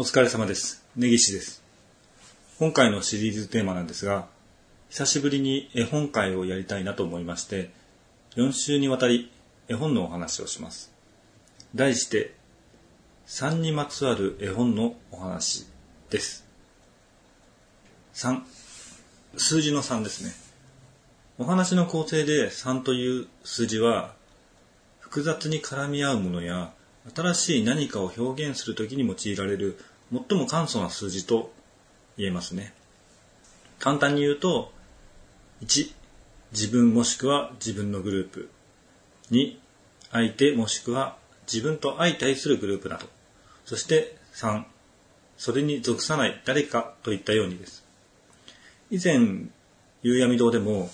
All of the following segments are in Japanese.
お疲れ様です。根岸です。今回のシリーズテーマなんですが、久しぶりに絵本会をやりたいなと思いまして、4週にわたり絵本のお話をします。題して、3にまつわる絵本のお話です。3、数字の3ですね。お話の構成で3という数字は、複雑に絡み合うものや、新しい何かを表現するときに用いられる最も簡素な数字と言えますね。簡単に言うと、1、自分もしくは自分のグループ。2、相手もしくは自分と相対するグループなど。そして3、それに属さない誰かといったようにです。以前、夕闇堂でも、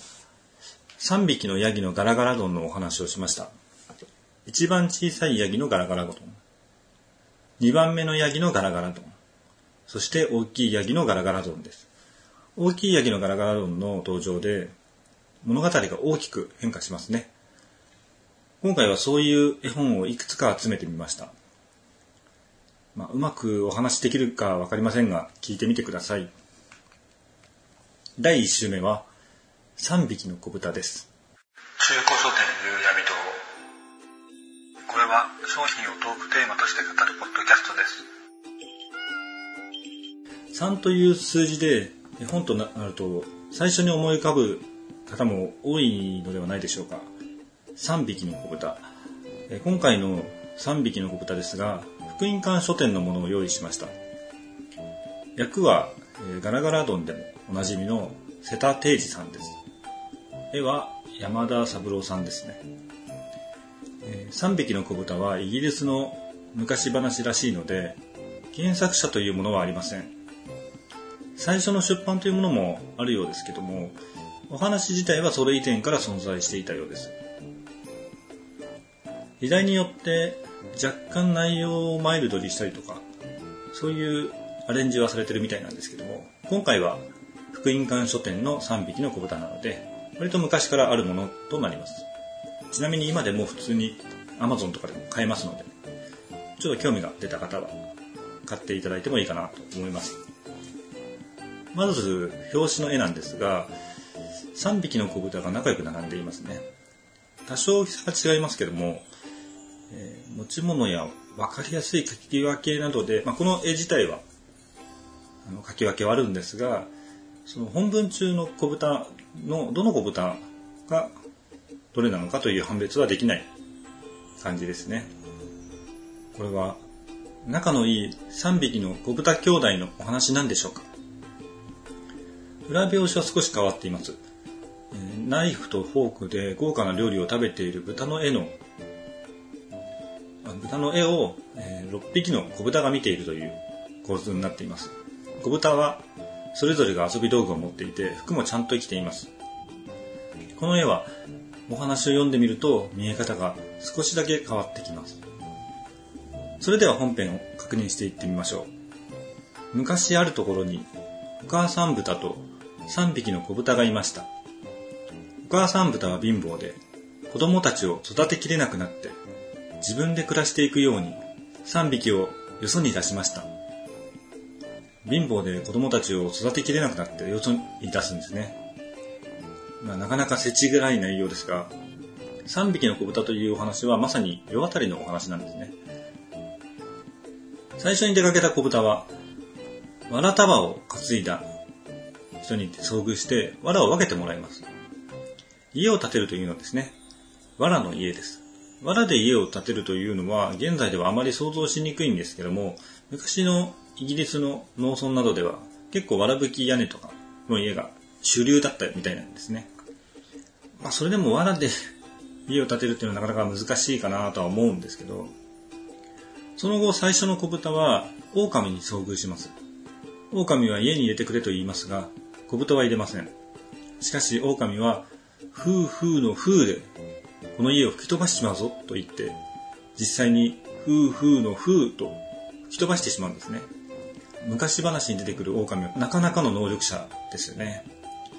3匹のヤギのガラガラ丼のお話をしました。一番小さいヤギのガラガラ丼。二番目のヤギのガラガラ丼。そして大きいヤギのガラガラ丼です。大きいヤギのガラガラ丼の登場で物語が大きく変化しますね。今回はそういう絵本をいくつか集めてみました。まあ、うまくお話できるかわかりませんが、聞いてみてください。第1週目は、3匹の子豚です。は商品をトークテーマとして語るポッドキャストです。3という数字で本となると最初に思い浮かぶ方も多いのではないでしょうか。3匹の子豚。え今回の3匹の子豚ですが福音館書店のものを用意しました。役はえガラガラ丼でもおなじみの瀬田定治さんです。絵は山田三郎さんですね。3匹の子豚はイギリスの昔話らしいので原作者というものはありません。最初の出版というものもあるようですけどもお話自体はそれ以前から存在していたようです。時代によって若干内容をマイルドにしたりとかそういうアレンジはされてるみたいなんですけども今回は福音館書店の3匹の子豚なので割と昔からあるものとなります。ちなみに今でも普通に Amazon とかでも買えますのでちょっと興味が出た方は買っていただいてもいいかなと思います。まず表紙の絵なんですが3匹の子豚が仲良く並んでいますね。多少差が違いますけども、えー持ち物や分かりやすい書き分けなどで、まあ、この絵自体はあの書き分けはあるんですがその本文中の子豚のどの子豚がどれなのかという判別はできない感じですねこれは仲のいい3匹の子豚兄弟のお話なんでしょうか裏表紙は少し変わっています。ナイフとフォークで豪華な料理を食べている豚の絵の、豚の絵を、え6匹の子豚が見ているという構図になっています。子豚はそれぞれが遊び道具を持っていて服もちゃんと生きています。この絵はお話を読んでみると見え方が少しだけ変わってきます。それでは本編を確認していってみましょう。昔あるところにお母さん豚と3匹の子豚がいました。お母さん豚は貧乏で子供たちを育てきれなくなって自分で暮らしていくように3匹をよそに出しました。貧乏で子供たちを育てきれなくなってよそに出すんですね。まあ、なかなか世知辛い内容ですが、3匹の子豚というお話はまさに世渡りのお話なんですね。最初に出かけた子豚は、わら束を担いだ人に遭遇して、わらを分けてもらいます。家を建てるというのはですね、わらの家です。わらで家を建てるというのは、現在ではあまり想像しにくいんですけども、昔のイギリスの農村などでは、結構わらぶき屋根とかの家が主流だったみたいなんですね。まあ、それでもわらで家を建てるっていうのはなかなか難しいかなとは思うんですけど、その後最初の子豚は狼に遭遇します。狼は家に入れてくれと言いますが、小豚は入れません。しかし狼は、ふうふうのふうで、この家を吹き飛ばしちまうぞと言って、実際にふうふうのふうと吹き飛ばしてしまうんですね。昔話に出てくる狼はなかなかの能力者ですよね。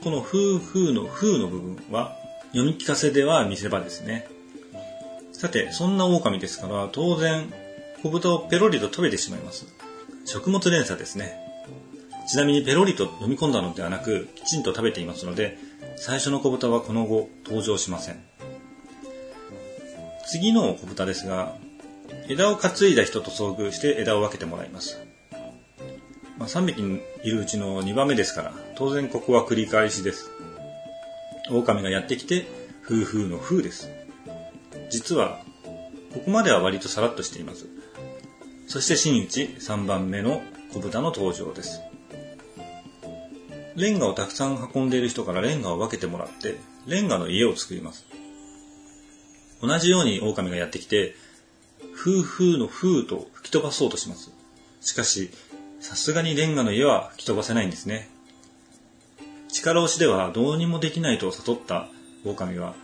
このふうふうのふうの部分は、読み聞かせでは見せ場ですね。さて、そんな狼ですから、当然、小豚をペロリと食べてしまいます。食物連鎖ですね。ちなみにペロリと飲み込んだのではなく、きちんと食べていますので、最初の子豚はこの後登場しません。次の子豚ですが、枝を担いだ人と遭遇して枝を分けてもらいます。まあ、3匹いるうちの2番目ですから、当然ここは繰り返しです。狼がやってきて、夫婦の風です。実は、ここまでは割とさらっとしています。そして真打ち3番目の小豚の登場です。レンガをたくさん運んでいる人からレンガを分けてもらって、レンガの家を作ります。同じように狼がやってきて、夫婦の風と吹き飛ばそうとします。しかし、さすがにレンガの家は吹き飛ばせないんですね。力押しではどうにもできないと悟った狼は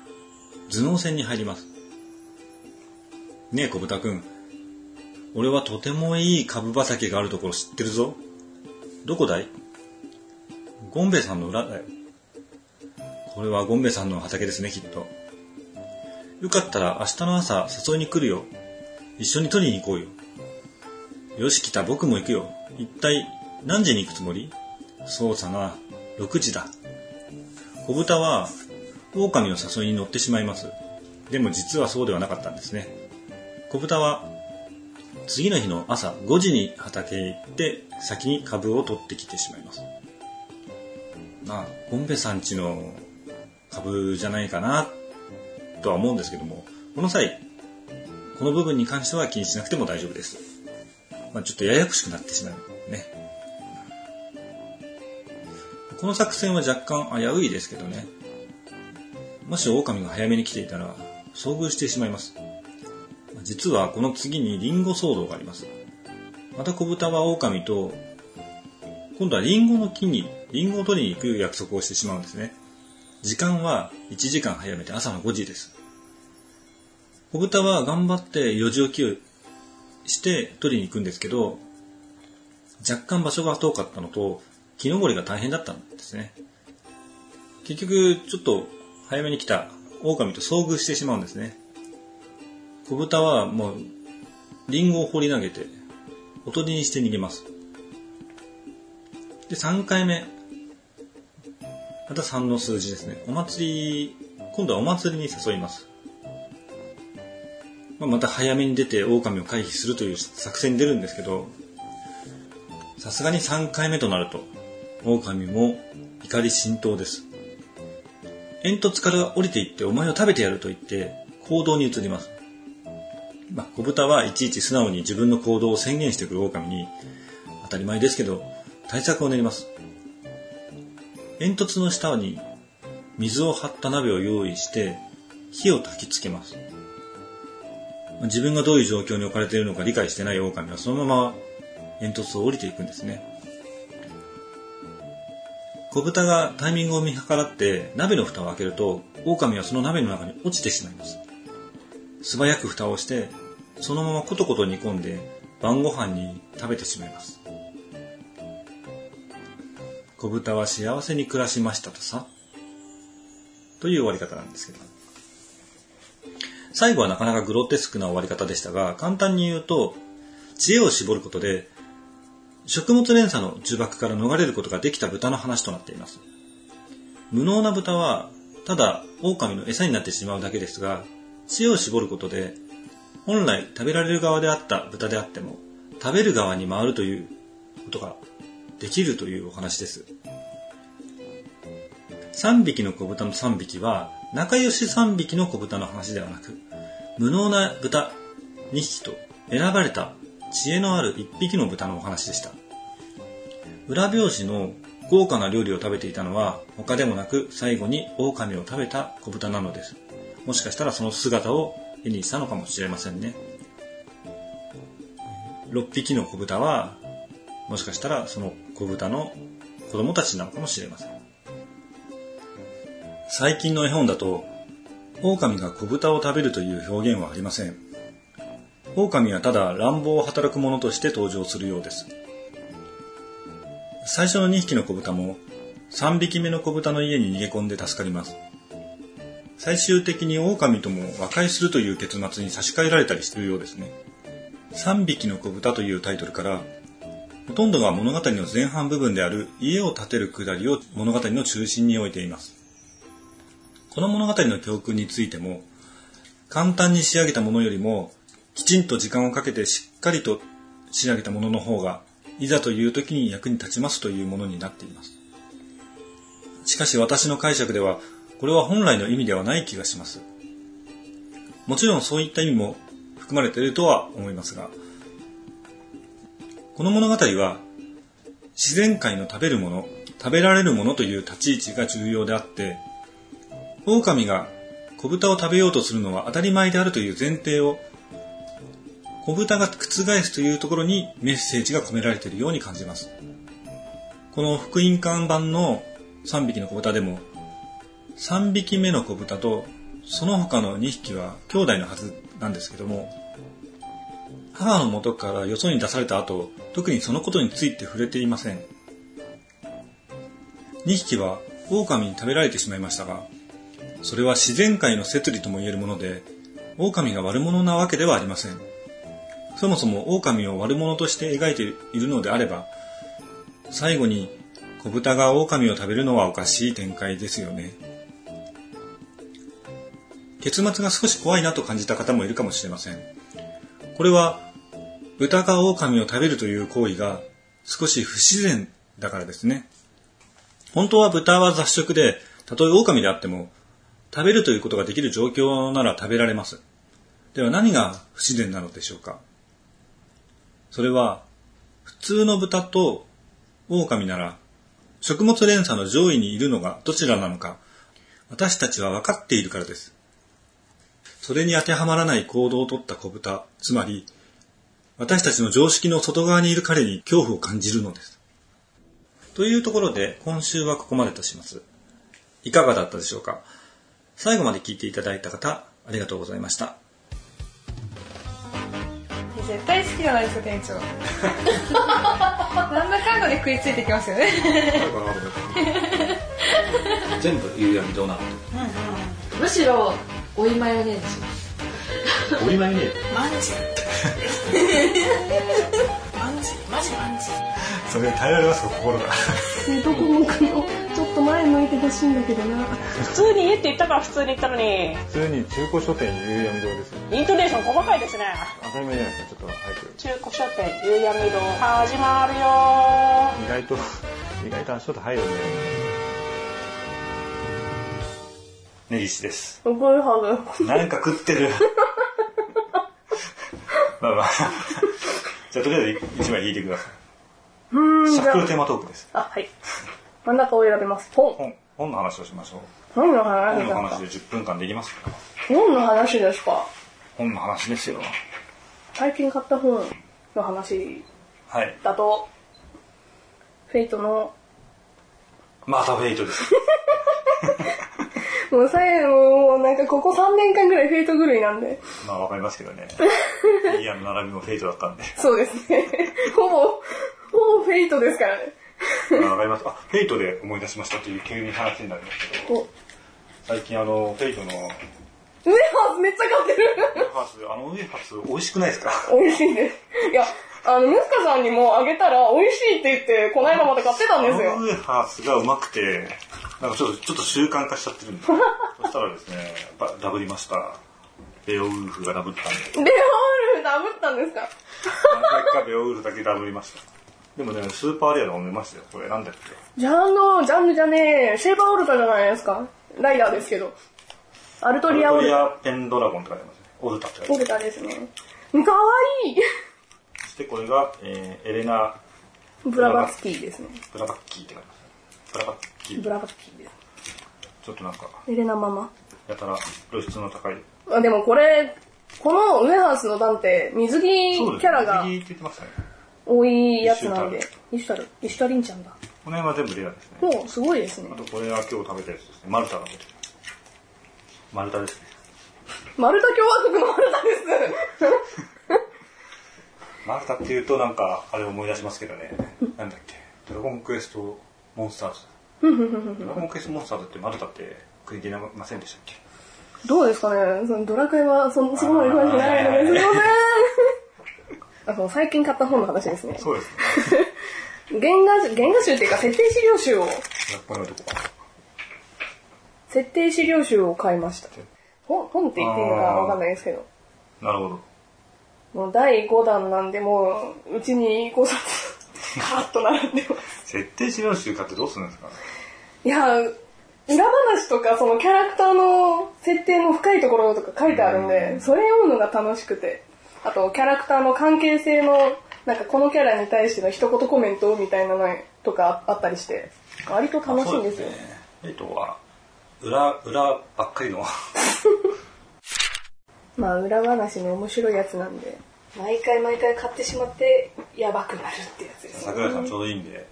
頭脳戦に入ります。ねえ小豚くん、俺はとてもいい株畑があるところ知ってるぞ。どこだい？ゴンベさんの裏だよ。これはゴンベさんの畑ですね、きっと。よかったら明日の朝誘いに来るよ。一緒に取りに行こうよ。よし来た、僕も行くよ。一体何時に行くつもり？そうさな、6時だ。小豚は狼の誘いに乗ってしまいます。でも実はそうではなかったんですね。小豚は次の日の朝5時に畑へ行って先に株を取ってきてしまいます。まあ、ゴンベさんちの株じゃないかなとは思うんですけども、この際、この部分に関しては気にしなくても大丈夫です。まあ、ちょっとややこしくなってしまうこの作戦は若干危ういですけどね。もし狼が早めに来ていたら、遭遇してしまいます。実はこの次にリンゴ騒動があります。また小豚は狼と、今度はリンゴの木にリンゴを取りに行く約束をしてしまうんですね。時間は1時間早めて朝の5時です。小豚は頑張って4時起きをして取りに行くんですけど、若干場所が遠かったのと、木登りが大変だったんですね。結局、ちょっと早めに来た狼と遭遇してしまうんですね。小豚はもう、リンゴを放り投げて、おとりにして逃げます。で、3回目。また3の数字ですね。お祭り、今度はお祭りに誘います。まあ、また早めに出て狼を回避するという作戦に出るんですけど、さすがに3回目となると、狼も怒り心頭です。煙突から降りていってお前を食べてやると言って行動に移ります。まあ、小豚はいちいち素直に自分の行動を宣言してくる狼に、当たり前ですけど、対策を練ります。煙突の下に水を張った鍋を用意して火を焚きつけます。自分がどういう状況に置かれているのか理解してない狼はそのまま煙突を降りていくんですね。小豚がタイミングを見計らって鍋の蓋を開けると狼はその鍋の中に落ちてしまいます。素早く蓋をしてそのままコトコト煮込んで晩ご飯に食べてしまいます。小豚は幸せに暮らしましたとさ。という終わり方なんですけど。最後はなかなかグロテスクな終わり方でしたが、簡単に言うと、知恵を絞ることで、食物連鎖の呪縛から逃れることができた豚の話となっています。無能な豚は、ただ狼の餌になってしまうだけですが、知恵を絞ることで本来食べられる側であった豚であっても食べる側に回るということができるというお話です。3匹の子豚の3匹は仲良し3匹の子豚の話ではなく無能な豚2匹と選ばれた知恵のある1匹の豚のお話でした。裏表紙の豪華な料理を食べていたのは他でもなく最後に狼を食べた子豚なのです。もしかしたらその姿を絵にしたのかもしれませんね。6匹の子豚は、もしかしたらその子豚の子供たちなのかもしれません。最近の絵本だと、狼が子豚を食べるという表現はありません。狼はただ乱暴を働く者として登場するようです。最初の2匹の子豚も3匹目の子豚の家に逃げ込んで助かります。最終的に狼とも和解するという結末に差し替えられたりしているようですね。3匹の子豚というタイトルから、ほとんどが物語の前半部分である家を建てるくだりを物語の中心に置いています。この物語の教訓についても、簡単に仕上げたものよりも、きちんと時間をかけてしっかりと仕上げたものの方が、いざという時に役に立ちますというものになっています。しかし私の解釈では、これは本来の意味ではない気がします。もちろんそういった意味も含まれているとは思いますが、この物語は自然界の食べるもの、食べられるものという立ち位置が重要であって、狼が小豚を食べようとするのは当たり前であるという前提を小豚が覆すというところにメッセージが込められているように感じます。この福音館版の3匹の小豚でも3匹目の子豚とその他の2匹は兄弟のはずなんですけども母の元からよそに出された後特にそのことについて触れていません2匹は狼に食べられてしまいましたがそれは自然界の摂理とも言えるもので狼が悪者なわけではありませんそもそも狼を悪者として描いているのであれば最後に小豚が狼を食べるのはおかしい展開ですよね。結末が少し怖いなと感じた方もいるかもしれません。これは、豚が狼を食べるという行為が少し不自然だからですね。本当は豚は雑食で、たとえ狼であっても、食べるということができる状況なら食べられます。では何が不自然なのでしょうか？それは、普通の豚と狼なら、食物連鎖の上位にいるのがどちらなのか、私たちは分かっているからです。それに当てはまらない行動をとった小豚、つまり、私たちの常識の外側にいる彼に恐怖を感じるのです。というところで、今週はここまでとします。いかがだったでしょうか最後まで聞いていただいた方、ありがとうございました。絶対好きじゃないですか店長。なんだかんだで食いついてきますよね。全部夕闇どうなの？むしろおいマヨネーズ。お祝いね。マンジ マンジマジマンジそれ耐えられますか、心が。どこ向くの？っと前向いてほしいんだけどな。普通に家って言ったから普通に言ったのに。普通に中古書店夕闇堂ですよ。イントネーション細かいですね。当たり前じゃないですかちょっと早く。中古書店夕闇堂始まるよ。意外と 意外と足音入るね。根岸です。覚えはずなんか食ってる。まあまあ。じゃあとりあえず一枚引いてください。シャッフルテーマトークです。あはい真ん中を選びます本本、本の話をしましょう。本の本話ですか？の話で10分間できますか？本の話ですか？本の話ですよ。最近買った本の話はい。だとフェイトのまたフェイトです。もう最後もうなんかここ3年間ぐらいフェイト狂いなんでまあわかりますけどね。いや、並びも Fateだったんで。そうですねほぼほぼ Fateですからねまあわかります。あ、 Fateで思い出しましたっていう急に話になりますけど、お最近あの、 Fateのウエハースめっちゃ買ってるウエハース、あのウエハース美味しくないですか？美味しいですいやあのムスカさんにもあげたら美味しいって言ってこの間まで買ってたんですよあのウエハースがうまくて、なんかちょっと、ちょっと習慣化しちゃってるんで そしたらですね、ばダブりました。ベオウルフがダブったんで。レオールダブったんですか？何回かベオウルフだけダブりました。でもね、スーパーレアの飲めましたよ。これなんだっけ？ジャンの、ジャンルじゃねえ、シェーバーオルタじゃないですか？ライダーですけど。アルトリアオルタ。トリアペンドラゴンって書いてますね。オルタって書いてます。オルタですね。かわいいそしてこれが、えーエレナ・ブラバツキーですね。ブラバッキーって書いてますね。ブラバッキー。ブラバツキーです。ちょっとなんか、エレナママ。やたら露出の高い。あでもこれ、このウエハースの段って水着キャラが水着って言ってましたね。多いやつなんで。イシュタル。イシュタリンちゃんだ。この辺は全部レアですね。もうすごいですねあ。とこれは今日食べたやつですね。マルタが出てきます。マルタですね。マルタ共和国のマルタです。マルタっていうとなんか、あれ思い出しますけどね。なんだっけ。ドラゴンクエストモンスターズ。ドラゴンクエストモンスターズってマルタって国出ませんでしたっけ？どうですかねそのドラクエはそそこまで詳しくないのですいません。あそう最近買った本の話ですね。そうですね。原画、原画集っていうか設定資料集を、やっぱりのとこか設定資料集を買いました。本本って言っていいのかわかんないですけど。な。なるほど。もう第5弾なんで、もう、うちに5冊、カーッと並んでます。設定資料集買ってどうするんですかいや、裏話とか、そのキャラクターの設定の深いところとか書いてあるんで、それ読むのが楽しくて。あと、キャラクターの関係性の、なんかこのキャラに対しての一言コメントみたいなのとかあったりして、割と楽しいんですよ。ね。えっとは、裏、裏ばっかりの。まあ、裏話の面白いやつなんで、毎回毎回買ってしまって、やばくなるってやつです。桜井さんちょうどいいんで、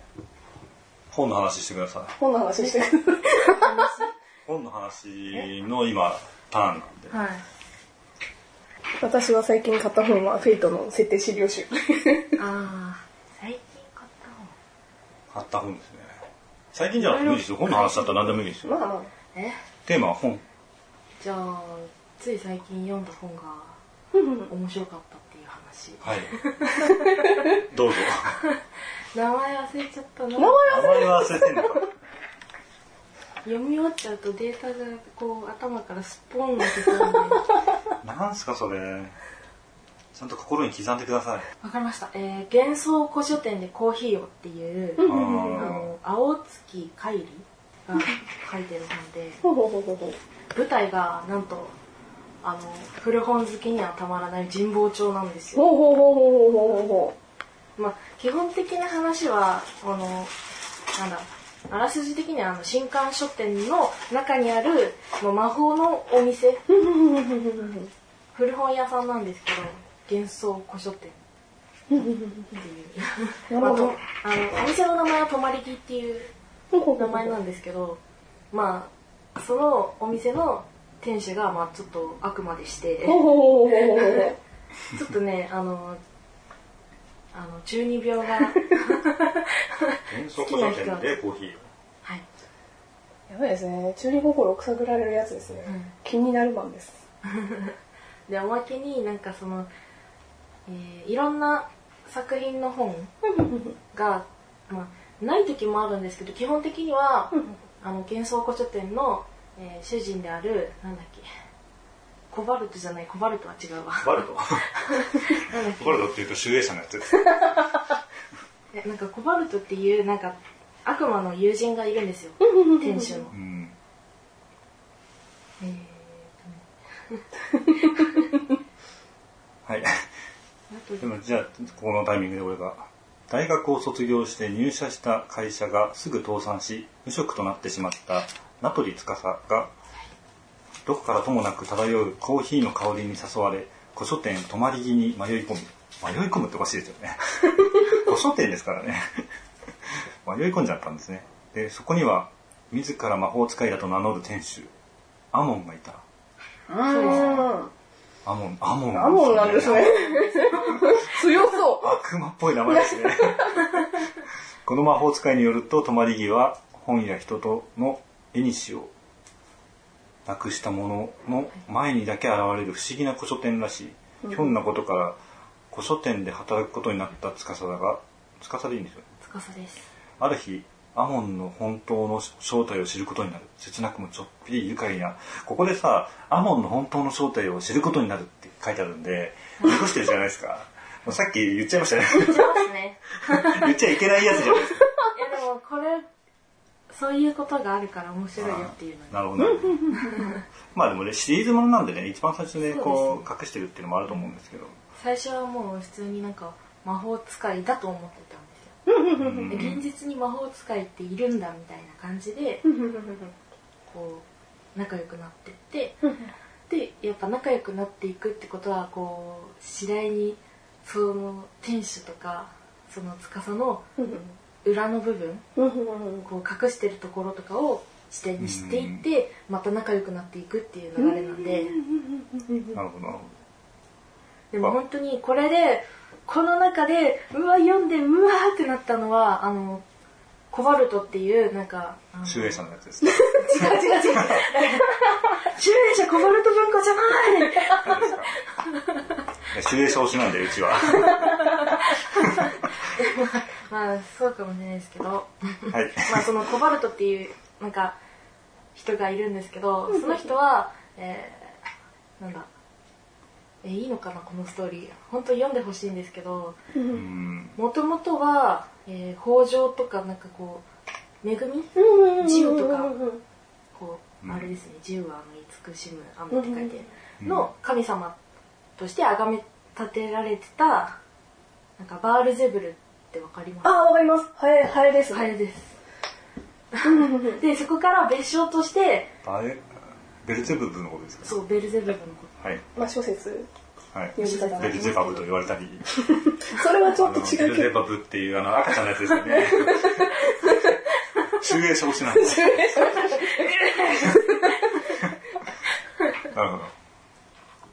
本の話してください。本の話してくる。本の話の今、ターンなんで。はい。私は最近買った本は、フェイトの設定資料集。ああ、最近買った買った本ですね。最近じゃ無理ですよ。本の話だったら何でもいいですよ。まあまあ、本。え？テーマは本。じゃあ、つい最近読んだ本が 面白かったっていう話。はい。どうぞ。名前忘れちゃったな。名前名前は忘れてんのか。読み終わっちゃうとデータがこう頭からスポン抜けちゃうんで。なんすかそれ。ちゃんと心に刻んでください。わかりました。えー、幻想古書店でコーヒーをっていう、あの、青月海里が書いてる本で。舞台がなんと、あの、古本好きにはたまらない神保町なんですよ。ほうほうほうほうほうほうほまあ、基本的な話は、この、なんだ、あらすじ的にはあの新刊書店の中にあるもう魔法のお店、う。古本屋さんなんですけど、幻想古書店っていう。ま あとあの、お店の名前は泊まり木っていう名前なんですけど、まあ、そのお店の店主が、まあちょっと悪魔でして。ちょっとね、あの、あの、中二病が、幻想古書店でコーヒーを。はい。やばいですね。中二心をくさぐられるやつですね。うん気になるマンです。でおまけになんかその、えーいろんな作品の本が、まあ、ない時もあるんですけど基本的には、あの幻想古書店の、えー主人であるなんだっけコバルトじゃないコバルトは違うわバルト？なんだっけバルトっていうと集英社のやつです。えなんかコバルトっていうなんか悪魔の友人がいるんですよ店主のう。ん。えーはい。でもじゃあ、このタイミングで俺が、大学を卒業して入社した会社がすぐ倒産し、無職となってしまった名取司が、どこからともなく漂うコーヒーの香りに誘われ、古書店泊まり木に迷い込み、迷い込むっておかしいですよね。古書店ですからね。迷い込んじゃったんですね。で、そこには、自ら魔法使いだと名乗る店主、アモンがいた。うん。アモン、アモン、アモンなんですね。強そう。悪魔っぽい名前ですね。この魔法使いによると、泊木は本や人との縁をなくしたものの前にだけ現れる不思議な古書店らしい。ひょんなことから古書店で働くことになった司が、司でいいんですよね。司ですある日、アモンの本当の正体を知ることになる。切なくもちょっぴり愉快な。ここでさ、アモンの本当の正体を知ることになるって書いてあるんで、濁してるじゃないですか。もうさっき言っちゃいましたね。そうですね 言っちゃいけないやつじゃないですか。いやでもこれそういうことがあるから面白いよっていうなるほど。まあでもね、シリーズものなんでね、一番最初でこそうう、隠してるっていうのもあると思うんですけど。最初はもう普通になんか魔法使いだと思ってたんですよ。で現実に魔法使いっているんだみたいな感じでこう仲良くなってってでやっぱ仲良くなっていくってことはこう次第にその店主とかその司の裏の部分こう隠してるところとかを視点に知っていってまた仲良くなっていくっていう流れなんで。なるほど、なるほでも本当にこれでこの中でうわ読んでうわーってなったのはあのコバルトっていうなんか。集英社のやつです。違う違う違う。集英社コバルト文庫じゃない。集英社推しなんで、うちは。まあそうかもしれないですけど。はい。まあそのコバルトっていうなんか人がいるんですけど その人は、えー、なんだ。えーいいのかなこのストーリー。本当に読んでほしいんですけどうん。もともとは、えー北条とかなんかこう恵み？ジオとか。こうあれですね「ジオはあの慈しむ雨」って書いて。の神様として崇め立てられてたなんかバールゼブルってわかります？あ、わかります。ハエ、ハエですね。ハエです。で、そこから別称として、あれ、ベルゼブブのことですか？そう、ベルゼブブのこはい。まあ諸説。はい。ベルゼバブと言われたり。それはちょっと違うけど。ゼバブっていうあの赤ちゃんのやつですよね。集英称詞なんです。なるほど。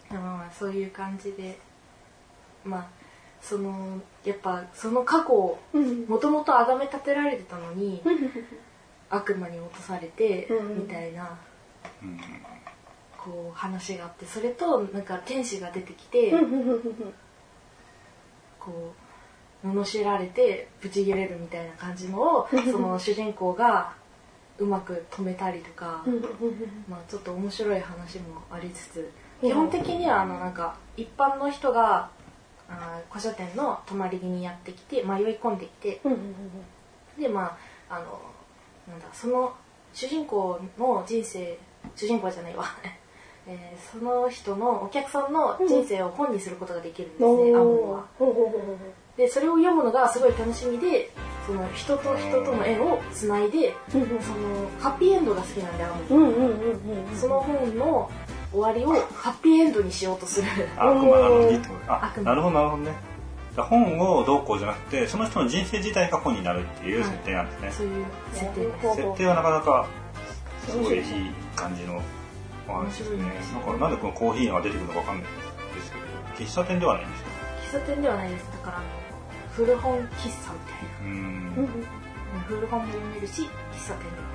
と。まあまあ、そういう感じで、まあ、その、やっぱ、その過去を、うん。もともと崇め立てられてたのに、悪魔に落とされて、うん。みたいな、うん。こう、話があって、それと、なんか天使が出てきて、こう罵られてブチギレるみたいな感じのをその主人公がうまく止めたりとか、まあちょっと面白い話もありつつ基本的にはあのなんか一般の人があー古書店の泊まり木にやってきて迷い込んできてでまああのなんだその主人公の人生主人公じゃないわ、えーその人のお客さんの人生を本にすることができるんですね、アモンは。でそれを読むのがすごい楽しみでその人と人との縁をつないでそのハッピーエンドが好きなんでアモンその本の終わりをハッピーエンドにしようとする。あ、悪魔なのにってことあなるほどなるほどね。本をどうこうじゃなくて、その人の人生自体が本になるっていう設定なんですね。そういう設定設定はなかなかす。ごいいい感じのお話ですね。なんかなんでこのコーヒーが出てくるのかわかんないですけど、喫茶店ではないんですよ。喫茶店ではないです。だからあの古本喫茶みたいうん。な古本も読めるし喫茶店でも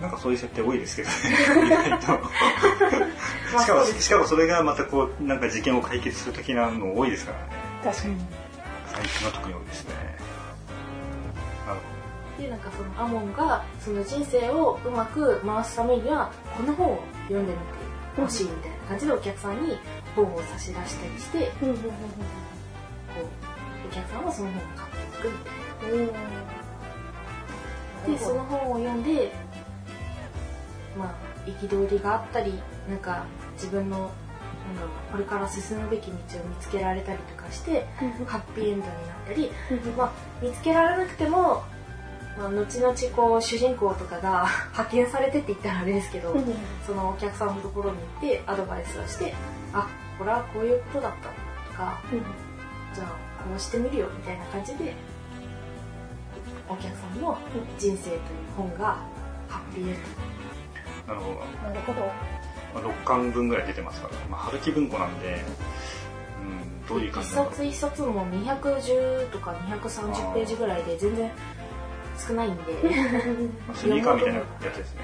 なんかそういう設定多いですけどね。意外と。しかも、しかもそれがまたこう、なんか事件を解決する的なの多いですからね。確かに。最近は特に多いですね。なるあるでなんかそのアモンがその人生をうまく回すためにはこの本を読んでみてほしいみたいな感じでお客さんに本を差し出したりしてこうお客さんはその本を買っていくみたいな。でその本を読んでまあ憤りがあったりなんか自分のなんだろうこれから進むべき道を見つけられたりとかしてハッピーエンドになったり、まあ、見つけられなくても、まあ、後々こう主人公とかが 派遣されてって言ったらあれですけど、そのお客さんのところに行ってアドバイスをしてあこれはこういうことだったとかじゃあこうしてみるよみたいな感じでお客さんの人生という本がハッピーエンほど。なるほど。なるほど。まあ、6巻分ぐらい出てますから、まあ、春樹文庫なんで、うん、どういう感じなのか冊一冊も210とか230ページぐらいで全然少ないんで まあスニーカーみたいなやつですね。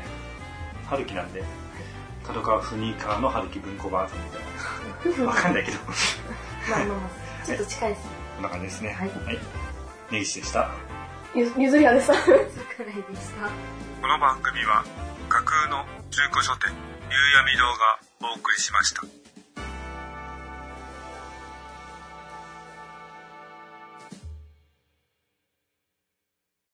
春樹なんで、角川スニーカーの春樹文庫バージョンみたいな。わかんないけど、こまあまあまあ ちょっと近いですねんな感じですね。はいはい。根岸でした。ゆゆずりはでした。桜井でしたこの番組は架空の中古書店夕闇堂がお送りしました。